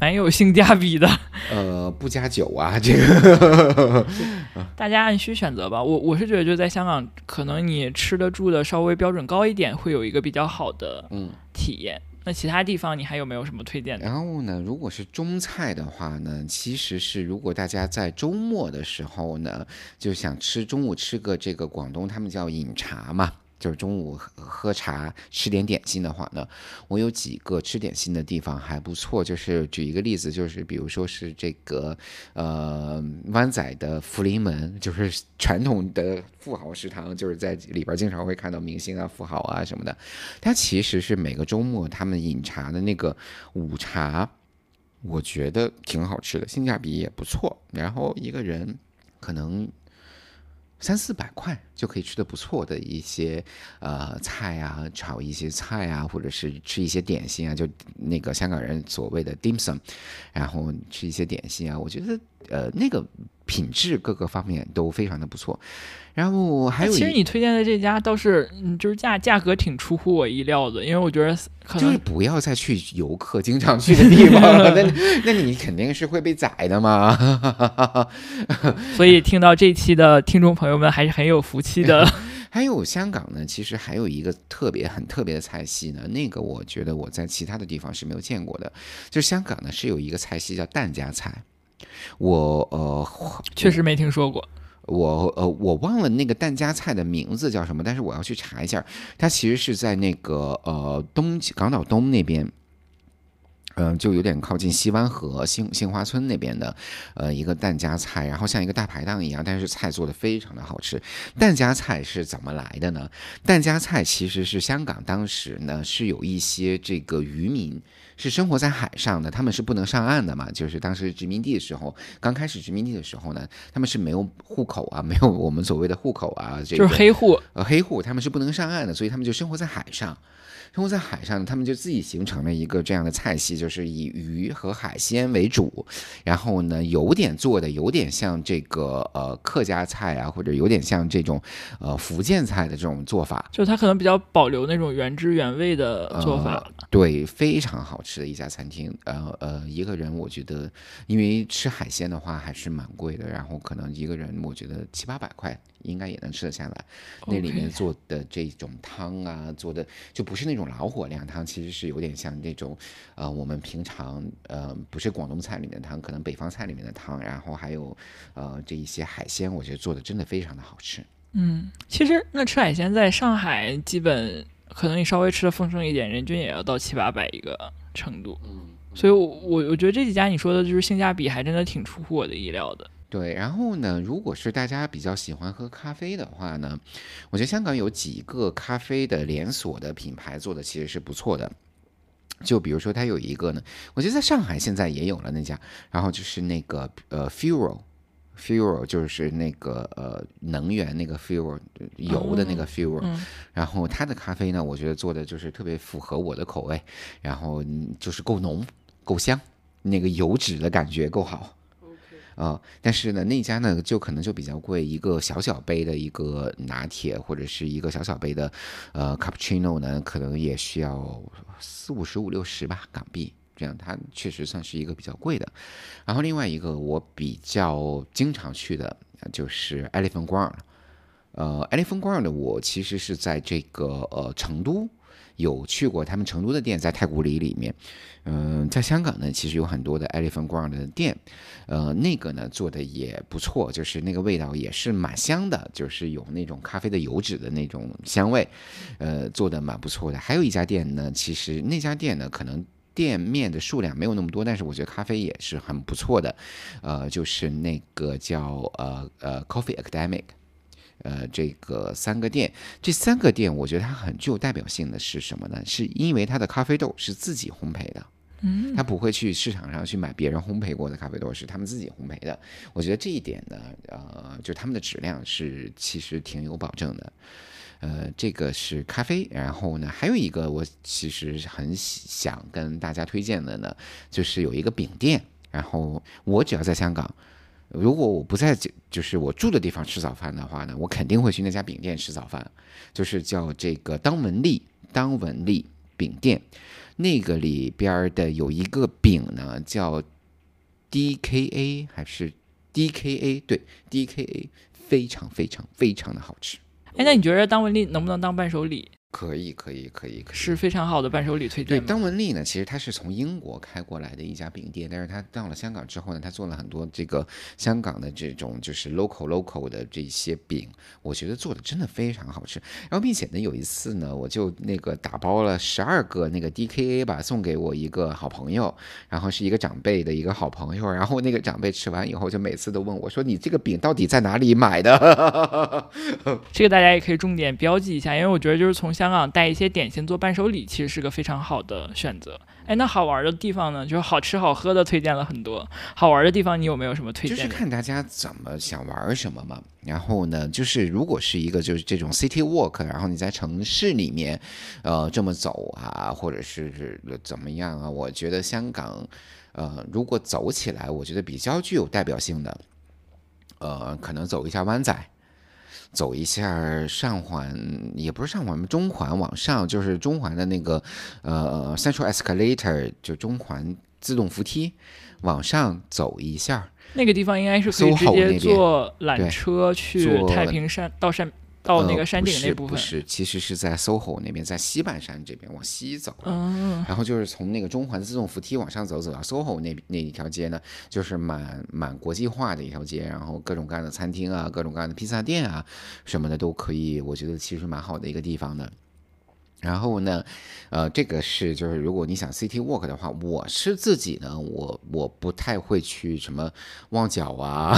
蛮有性价比的，呃，不加酒啊，这个 大家按需选择吧。我我是觉得，就在香港，可能你吃的住的稍微标准高一点，会有一个比较好的嗯。体验。那其他地方你还有没有什么推荐的？然后呢，如果是中菜的话呢，其实是如果大家在周末的时候呢，就想吃中午吃个这个广东他们叫饮茶嘛。就是中午喝茶吃点点心的话呢，我有几个吃点心的地方还不错。就是举一个例子，就是比如说是这个呃湾仔的福临门，就是传统的富豪食堂，就是在里边经常会看到明星啊、富豪啊什么的。它其实是每个周末他们饮茶的那个午茶，我觉得挺好吃的，性价比也不错。然后一个人可能三四百块就可以吃的不错的一些呃菜啊，炒一些菜啊，或者是吃一些点心啊，就那个香港人所谓的 dim sum，然后吃一些点心啊，我觉得呃那个品质各个方面都非常的不错。然后还有其实你推荐的这家倒是，嗯，就是价价格挺出乎我意料的，因为我觉得可就是不要再去游客经常去的地方了，那 那你肯定是会被宰的嘛。所以听到这期的听众朋友们还是很有福气的。还有香港呢，其实还有一个特别很特别的菜系呢，那个我觉得我在其他的地方是没有见过的，就是香港呢是有一个菜系叫蛋家菜。我呃，确实没听说过。我呃，我忘了那个蛋夹菜的名字叫什么，但是我要去查一下。它其实是在那个呃东港岛东那边，嗯、就有点靠近西湾河杏杏花村那边的呃一个蛋夹菜，然后像一个大排档一样，但是菜做的非常的好吃。蛋夹菜是怎么来的呢？蛋夹菜其实是香港当时呢是有一些这个渔民。是生活在海上的，他们是不能上岸的嘛。就是当时殖民地的时候，刚开始殖民地的时候呢，他们是没有户口啊，没有我们所谓的户口啊，这个就是黑户，呃黑户，他们是不能上岸的，所以他们就生活在海上。生活在海上，他们就自己形成了一个这样的菜系，就就是以鱼和海鲜为主，然后呢，有点做的有点像这个呃客家菜啊，或者有点像这种呃福建菜的这种做法，就它可能比较保留那种原汁原味的做法。对，非常好吃的一家餐厅。呃呃，一个人我觉得，因为吃海鲜的话还是蛮贵的，然后可能一个人我觉得七八百块应该也能吃得下来。那里面做的这种汤啊，做的就不是那种老火靓汤，其实是有点像那种呃我们平常呃不是广东菜里面的汤，可能北方菜里面的汤，然后还有呃这一些海鲜，我觉得做的真的非常的好吃。嗯，其实那吃海鲜在上海基本。可能你稍微吃的丰盛一点，人均也要到七八百一个程度。嗯，所以，我我我觉得这几家你说的就是性价比还真的挺出乎我的意料的。对，然后呢，如果是大家比较喜欢喝咖啡的话呢，我觉得香港有几个咖啡的连锁的品牌做的其实是不错的。就比如说，它有一个呢，我觉得在上海现在也有了那家，然后就是那个呃 Fuel。fuel 就是那个呃能源那个 fuel 油的那个 fuel，然后它的咖啡呢，我觉得做的就是特别符合我的口味，然后就是够浓够香，那个油脂的感觉够好。啊，但是呢那家呢就可能就比较贵，一个小小杯的一个拿铁或者是一个小小杯的呃 cappuccino 呢，可能也需要四五十五六十吧港币。这样，它确实算是一个比较贵的。然后另外一个我比较经常去的，就是 Elephant Ground。呃，Elephant Ground 我其实是在这个呃成都有去过他们成都的店，在太古里里面。嗯，在香港呢，其实有很多的 Elephant Ground 的店。呃，那个呢做的也不错，就是那个味道也是蛮香的，就是有那种咖啡的油脂的那种香味。呃，做的蛮不错的。还有一家店呢，其实那家店呢可能。店面的数量没有那么多，但是我觉得咖啡也是很不错的，呃，就是那个叫呃呃 Coffee Academic，呃，这个三个店，这三个店我觉得它很具有代表性的是什么呢？是因为它的咖啡豆是自己烘焙的，嗯，它不会去市场上去买别人烘焙过的咖啡豆，是他们自己烘焙的。我觉得这一点呢，呃，就他们的质量是其实挺有保证的。呃，这个是咖啡，然后呢，还有一个我其实很想跟大家推荐的呢，就是有一个饼店。然后我只要在香港，如果我不在就是我住的地方吃早饭的话呢，我肯定会去那家饼店吃早饭，就是叫这个当文丽当文丽饼店。那个里边的有一个饼呢，叫 D K A 还是 D K A？对，D K A，非常非常非常的好吃。哎，那你觉得当文丽能不能当伴手礼？可以，可以，可以，是非常好的伴手礼推荐。对，张文丽呢，其实她是从英国开过来的一家饼店，但是她到了香港之后呢，它做了很多这个香港的这种就是 local local 的这些饼，我觉得做的真的非常好吃。然后，并且呢，有一次呢，我就那个打包了十二个那个 DKA 吧，送给我一个好朋友，然后是一个长辈的一个好朋友，然后那个长辈吃完以后，就每次都问我说：“你这个饼到底在哪里买的？”这个大家也可以重点标记一下，因为我觉得就是从香港带一些点心做伴手礼，其实是个非常好的选择。哎，那好玩的地方呢？就是好吃好喝的推荐了很多。好玩的地方，你有没有什么推荐？就是看大家怎么想玩什么嘛。然后呢，就是如果是一个就是这种 city walk，然后你在城市里面，呃，这么走啊，或者是怎么样啊？我觉得香港，呃，如果走起来，我觉得比较具有代表性的，呃，可能走一下湾仔。走一下上环，也不是上环，中环往上就是中环的那个呃 Central Escalator，就中环自动扶梯，往上走一下。那个地方应该是可以直接坐缆车去太平山到山。到那个山顶那部分，不是，其实是在 SOHO 那边，在西半山这边往西走，嗯，然后就是从那个中环自动扶梯往上走，走到 SOHO 那那一条街呢，就是蛮蛮国际化的一条街，然后各种各样的餐厅啊，各种各样的披萨店啊，什么的都可以，我觉得其实蛮好的一个地方的。然后呢，呃，这个是就是如果你想 city walk 的话，我是自己呢，我我不太会去什么旺角啊、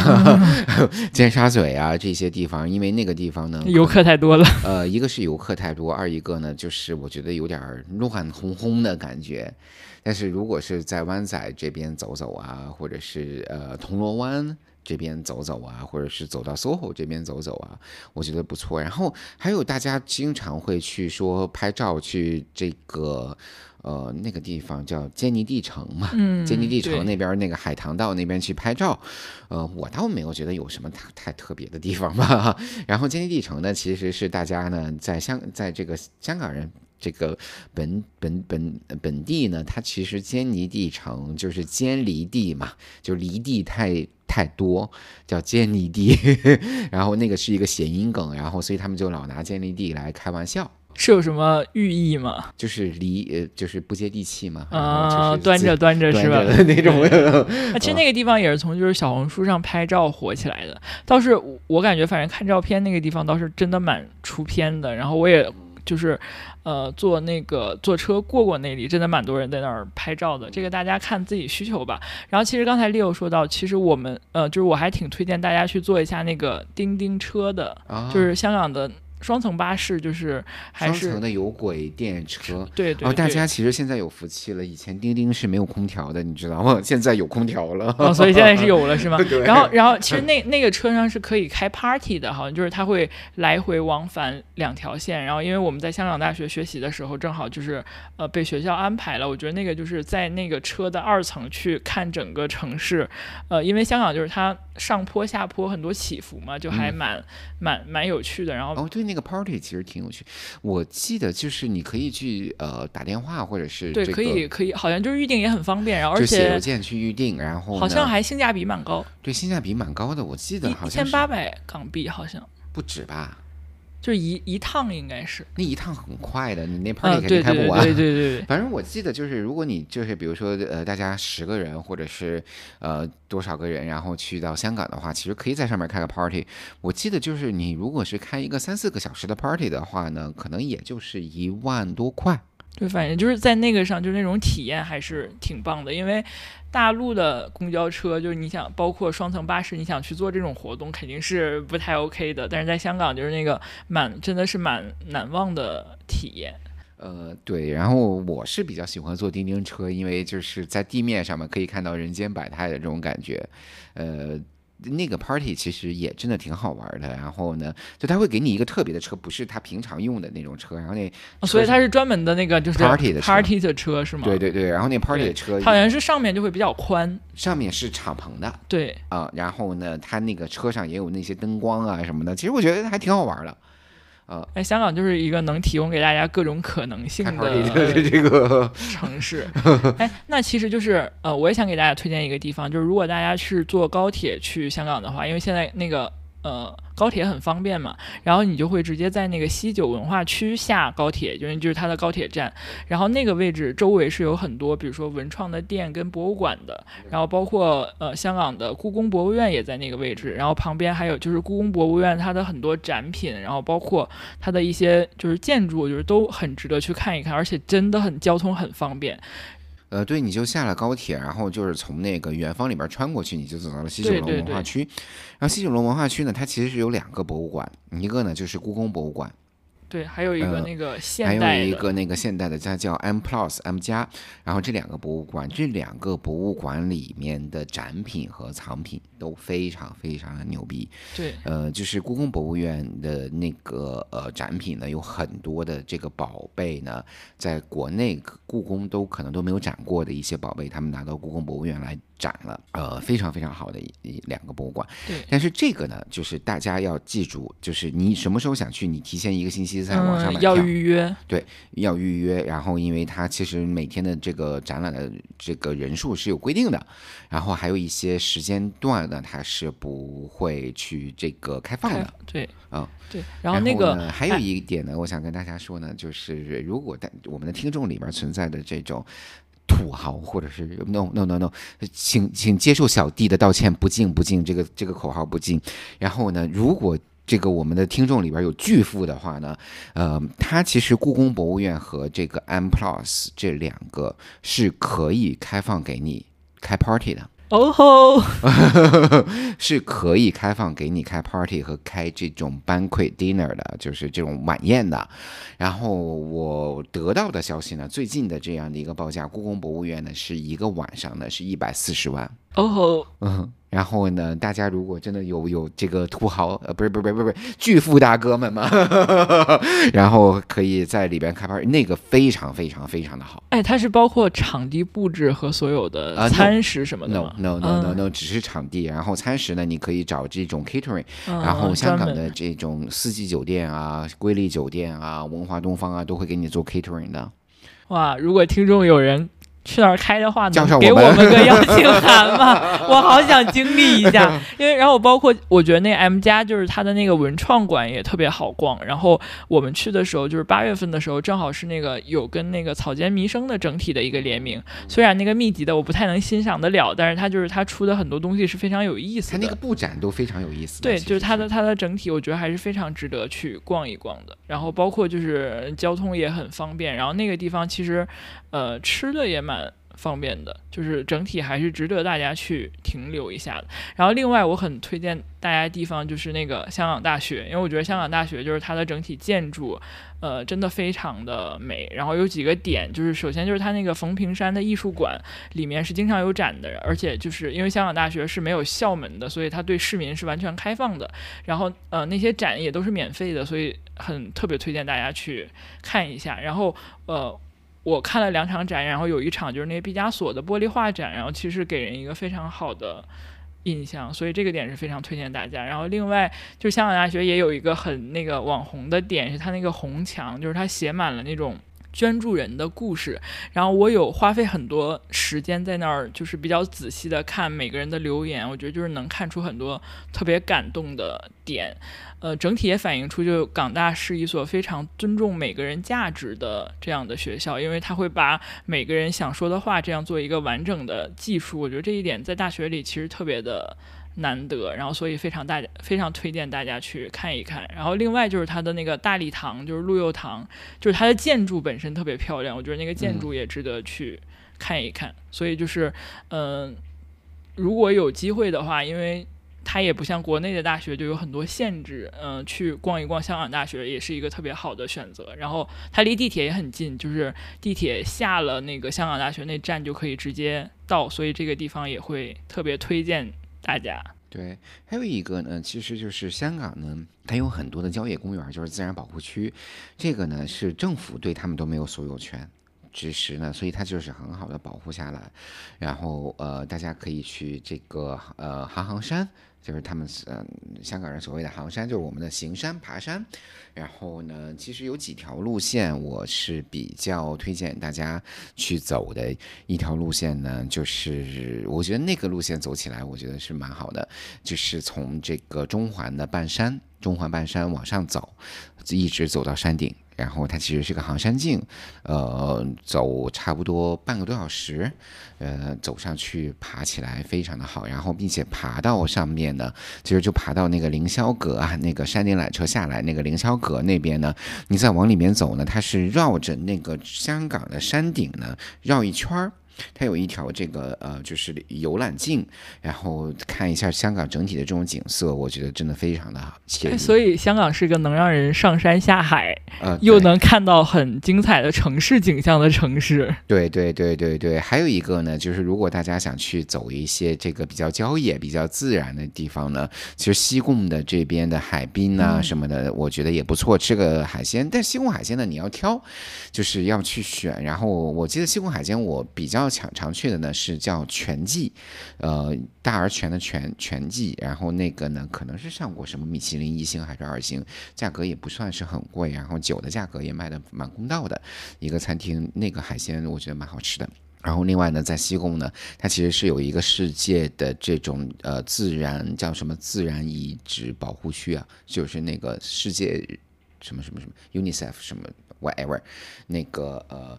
尖沙咀啊这些地方，因为那个地方呢游客太多了。呃，一个是游客太多，二一个呢就是我觉得有点乱哄哄的感觉。但是如果是在湾仔这边走走啊，或者是呃铜锣湾。这边走走啊，或者是走到 SOHO 这边走走啊，我觉得不错。然后还有大家经常会去说拍照去这个。呃，那个地方叫坚尼地城嘛，嗯，坚尼地城那边那个海棠道那边去拍照，呃，我倒没有觉得有什么太太特别的地方吧。然后坚尼地城呢，其实是大家呢在香在这个香港人这个本本本本地呢，它其实坚尼地城就是坚离地嘛，就离地太太多，叫坚尼地。然后那个是一个谐音梗，然后所以他们就老拿坚尼地来开玩笑。是有什么寓意吗？就是离呃，就是不接地气嘛，啊，就是端着端着是吧？那种。啊，其实那个地方也是从就是小红书上拍照火起来的。倒是我我感觉，反正看照片那个地方倒是真的蛮出片的。然后我也就是呃坐那个坐车过过那里，真的蛮多人在那儿拍照的。这个大家看自己需求吧。然后其实刚才 Leo 说到，其实我们呃就是我还挺推荐大家去坐一下那个叮叮车的，啊，就是香港的双层巴士，就是还是双层的有轨电车。对对哦，大家其实现在有福气了，以前钉钉是没有空调的，你知道吗？现在有空调了。哦，所以现在是有了是吗？然后，然后其实那那个车上是可以开 party 的，好像就是它会来回往返两条线。然后，因为我们在香港大学学习的时候，正好就是呃被学校安排了。我觉得那个就是在那个车的二层去看整个城市，呃，因为香港就是它上坡下坡很多起伏嘛，就还嗯蛮、蛮蛮有趣的。然后哦，对，那个 party 其实挺有趣。我记得就是你可以去呃打电话，或者是对，可以可以，好像就是预定也很方便，然后而且写邮件去预定，然后好像还性价比蛮高，对性价比蛮高的。我记得好像一千八百港币好像。不止吧？就是一一趟应该是，那一趟很快的，你那啊，party 肯对对对定开不完。对对对对，反正我记得就是，如果你就是比如说呃，大家十个人或者是呃多少个人，然后去到香港的话，其实可以在上面开个 party。我记得就是你如果是开一个三四个小时的 party 的话呢，可能也就是一万多块。对，反正就是在那个上，就是那种体验还是挺棒的。因为大陆的公交车，就是你想，包括双层巴士，你想去做这种活动，肯定是不太 OK 的。但是在香港，就是那个蛮真的是蛮难忘的体验。呃，对，然后我是比较喜欢坐叮叮车，因为就是在地面上面可以看到人间百态的这种感觉，呃。那个 party 其实也真的挺好玩的，然后呢，就他会给你一个特别的车，不是他平常用的那种车，然后那哦所以车它是专门的那个就是 party 的 party 的车是吗？对对对，然后那 party 的车好像是上面就会比较宽。上面是敞篷的对，啊、然后呢，它那个车上也有那些灯光啊什么的，其实我觉得还挺好玩的。哎，香港就是一个能提供给大家各种可能性的这个，城市。哎，那其实就是呃，我也想给大家推荐一个地方，就是如果大家是坐高铁去香港的话，因为现在那个呃高铁很方便嘛，然后你就会直接在那个西九文化区下高铁，就是就是它的高铁站，然后那个位置周围是有很多，比如说文创的店跟博物馆的，然后包括呃香港的故宫博物院也在那个位置，然后旁边还有就是故宫博物院它的很多展品，然后包括它的一些就是建筑，就是都很值得去看一看，而且真的很交通很方便。呃，对，你就下了高铁，然后就是从那个远方里边穿过去，你就走到了西九龙对对对文化区。然后西九龙文化区呢，它其实是有两个博物馆，一个呢就是故宫博物馆，对，还有一个呃那个还现代的，有一个那个现代的，它叫 M Plus M 加。然后这两个博物馆，这两个博物馆里面的展品和藏品都非常非常的牛逼。对呃，就是故宫博物院的那个呃展品呢，有很多的这个宝贝呢，在国内故宫都可能都没有展过的一些宝贝，他们拿到故宫博物院来展了，呃，非常非常好的一一两个博物馆。对但是这个呢，就是大家要记住，就是你什么时候想去，你提前一个星期在网上买嗯，要预约，对要预约，然后因为它其实每天的这个展览的这个人数是有规定的，然后还有一些时间段呢，它是不会去这个开放的。对嗯对，然后那个呢，还有哎一点呢，我想跟大家说呢，就是如果在我们的听众里边存在的这种。土豪，或者是 no no no no，请请接受小弟的道歉，不敬不敬，这个这个口号不敬。然后呢，如果这个我们的听众里边有巨富的话呢，呃，他其实故宫博物院和这个 M Plus 这两个是可以开放给你开 party 的。哦吼，是可以开放给你开 party 和开这种 banquet dinner 的，就是这种晚宴的。然后我得到的消息呢，最近的这样的一个报价，故宫博物院呢是一个晚上呢是一百四十万。哦吼，嗯，然后呢，大家如果真的有有这个土豪，呃，不是不是不是不是巨富大哥们嘛，然后可以在里边开 party，那个非常非常非常的好。哎，它是包括场地布置和所有的啊餐食什么的 No 吗 no no no 嗯 no，只是场地，然后餐食呢，你可以找这种 catering，嗯然后香港的这种四季酒店啊、瑰丽酒店啊、文华东方啊，都会给你做 catering 的。哇，如果听众有人去那儿开的话，叫能给我们们个邀 请函吗？我好想经历一下。因为然后包括我觉得那个 M 家就是它的那个文创馆也特别好逛。然后我们去的时候就是八月份的时候，正好是那个有跟那个草间弥生的整体的一个联名。虽然那个密集的我不太能欣赏得了，但是它就是它出的很多东西是非常有意思的。它那个布展都非常有意思。对，就是它的它的整体，我觉得还是非常值得去逛一逛的。然后包括就是交通也很方便，然后那个地方其实，呃，吃的也蛮方便的，就是整体还是值得大家去停留一下的。然后另外我很推荐大家的地方就是那个香港大学，因为我觉得香港大学就是它的整体建筑，呃，真的非常的美。然后有几个点，就是首先就是它那个冯平山的艺术馆里面是经常有展的，而且就是因为香港大学是没有校门的，所以它对市民是完全开放的。然后呃那些展也都是免费的，所以很特别推荐大家去看一下。然后呃。我看了两场展，然后有一场就是那个毕加索的玻璃画展，然后其实给人一个非常好的印象，所以这个点是非常推荐大家。然后另外就香港大学也有一个很那个网红的点，是它那个红墙，就是它写满了那种。捐助人的故事，然后我有花费很多时间在那儿，就是比较仔细的看每个人的留言，我觉得就是能看出很多特别感动的点。呃，整体也反映出，就港大是一所非常尊重每个人价值的这样的学校，因为他会把每个人想说的话这样做一个完整的记述。我觉得这一点在大学里其实特别的难得，然后所以非常大家非常推荐大家去看一看。然后另外就是它的那个大礼堂，就是陆佑堂，就是它的建筑本身特别漂亮，我觉得那个建筑也值得去看一看。所以就是，嗯、如果有机会的话，因为它也不像国内的大学就有很多限制，嗯、去逛一逛香港大学也是一个特别好的选择。然后它离地铁也很近，就是地铁下了那个香港大学那站就可以直接到，所以这个地方也会特别推荐大家。对，还有一个呢，其实就是香港呢，它有很多的郊野公园，就是自然保护区，这个呢是政府对他们都没有所有权。支持呢，所以它就是很好的保护下来，然后呃，大家可以去这个呃行行山，就是他们呃香港人所谓的行山，就是我们的行山爬山。然后呢，其实有几条路线我是比较推荐大家去走的。一条路线呢，就是我觉得那个路线走起来，我觉得是蛮好的，就是从这个中环的半山，中环半山往上走，一直走到山顶。然后它其实是个行山径，呃，走差不多半个多小时，呃，走上去爬起来非常的好，然后并且爬到上面呢，其实就爬到那个凌霄阁啊，那个山顶缆车下来那个凌霄阁那边呢，你再往里面走呢，它是绕着那个香港的山顶呢绕一圈儿。它有一条这个呃，就是游览径，然后看一下香港整体的这种景色，我觉得真的非常的好惬哎意。所以香港是一个能让人上山下海，呃，又能看到很精彩的城市景象的城市。对对对对对，还有一个呢，就是如果大家想去走一些这个比较郊野、比较自然的地方呢，其实西贡的这边的海滨啊嗯什么的，我觉得也不错，吃个海鲜。但西贡海鲜呢，你要挑，就是要去选。然后我记得西贡海鲜我比较常常去的呢是叫全季，呃，大而全的全全季。然后那个呢，可能是上过什么米其林一星还是二星，价格也不算是很贵，然后酒的价格也卖的蛮公道的。一个餐厅，那个海鲜我觉得蛮好吃的。然后另外呢，在西贡呢，它其实是有一个世界的这种呃自然叫什么自然遗址保护区啊，就是那个世界什么什么什么 UNICEF 什么 whatever 那个呃。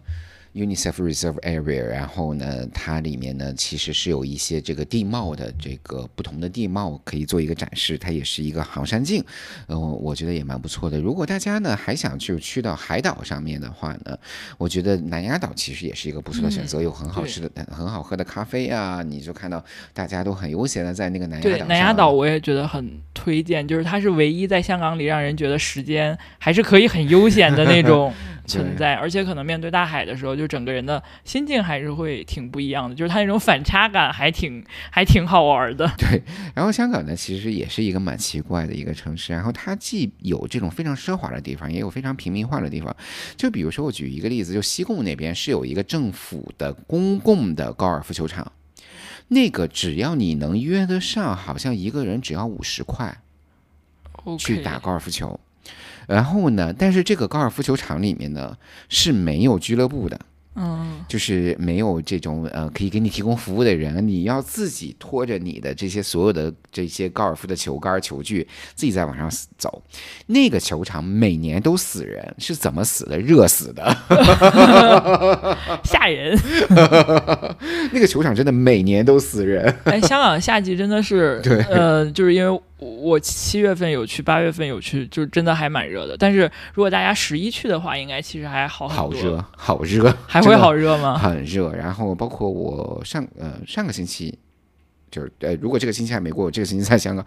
UNICEF Reserve Area，然后呢，它里面呢其实是有一些这个地貌的这个不同的地貌可以做一个展示，它也是一个航山镜，呃，我觉得也蛮不错的。如果大家呢还想去去到海岛上面的话呢，我觉得南丫岛其实也是一个不错的选择，有很好吃的、很好喝的咖啡啊，你就看到大家都很悠闲的在那个南丫岛对，南丫岛我也觉得很推荐，就是它是唯一在香港里让人觉得时间还是可以很悠闲的那种 存在，而且可能面对大海的时候，就整个人的心境还是会挺不一样的，就是它那种反差感还挺还挺好玩的。对，然后香港呢，其实也是一个蛮奇怪的一个城市，然后它既有这种非常奢华的地方，也有非常平民化的地方。就比如说，我举一个例子，就西贡那边是有一个政府的公共的高尔夫球场，那个只要你能约得上，好像一个人只要五十块去打高尔夫球。然后呢？但是这个高尔夫球场里面呢是没有俱乐部的，嗯，就是没有这种呃可以给你提供服务的人，你要自己拖着你的这些所有的这些高尔夫的球杆、球具，自己在往上走。那个球场每年都死人，是怎么死的？热死的，吓人。那个球场真的每年都死人。哎，香港夏季真的是，对，呃，就是因为。我七月份有去，八月份有去，就真的还蛮热的。但是如果大家十一去的话，应该其实还好好热，好热，还会好热吗？很热。然后包括我上呃上个星期，就是呃如果这个星期还没过，我这个星期在香港，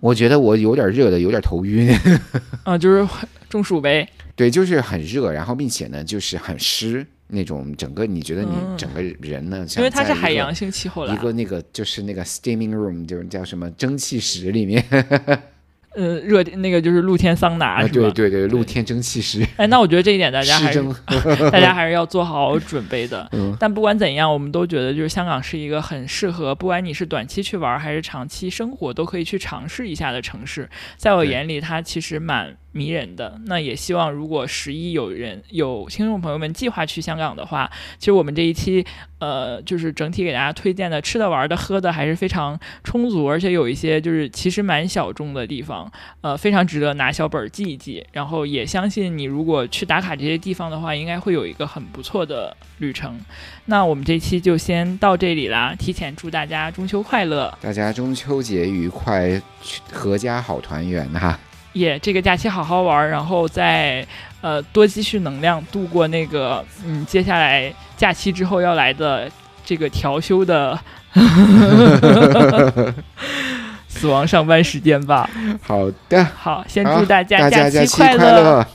我觉得我有点热的，有点头晕。啊，就是中暑呗。对，就是很热，然后并且呢，就是很湿。那种整个你觉得你整个人呢？因为它是海洋性气候了，一个那个就是那个 steaming room，就是叫什么蒸汽室里面。呃，热那个就是露天桑拿，是吧？对对对，露天蒸汽室。哎，那我觉得这一点大家还是 大家还是要做好准备的。但不管怎样，我们都觉得就是香港是一个很适合，不管你是短期去玩还是长期生活，都可以去尝试一下的城市。在我眼里，它其实蛮。迷人的，那也希望如果十一有人有听众朋友们计划去香港的话，其实我们这一期呃就是整体给大家推荐的吃的玩的喝的还是非常充足，而且有一些就是其实蛮小众的地方，呃非常值得拿小本记一记。然后也相信你如果去打卡这些地方的话，应该会有一个很不错的旅程。那我们这期就先到这里啦，提前祝大家中秋快乐，大家中秋节愉快，阖家好团圆哈。也这个假期好好玩，然后再呃多积蓄能量，度过那个嗯接下来假期之后要来的这个调休的 死亡上班时间吧。好的，好，先祝大家假期快乐。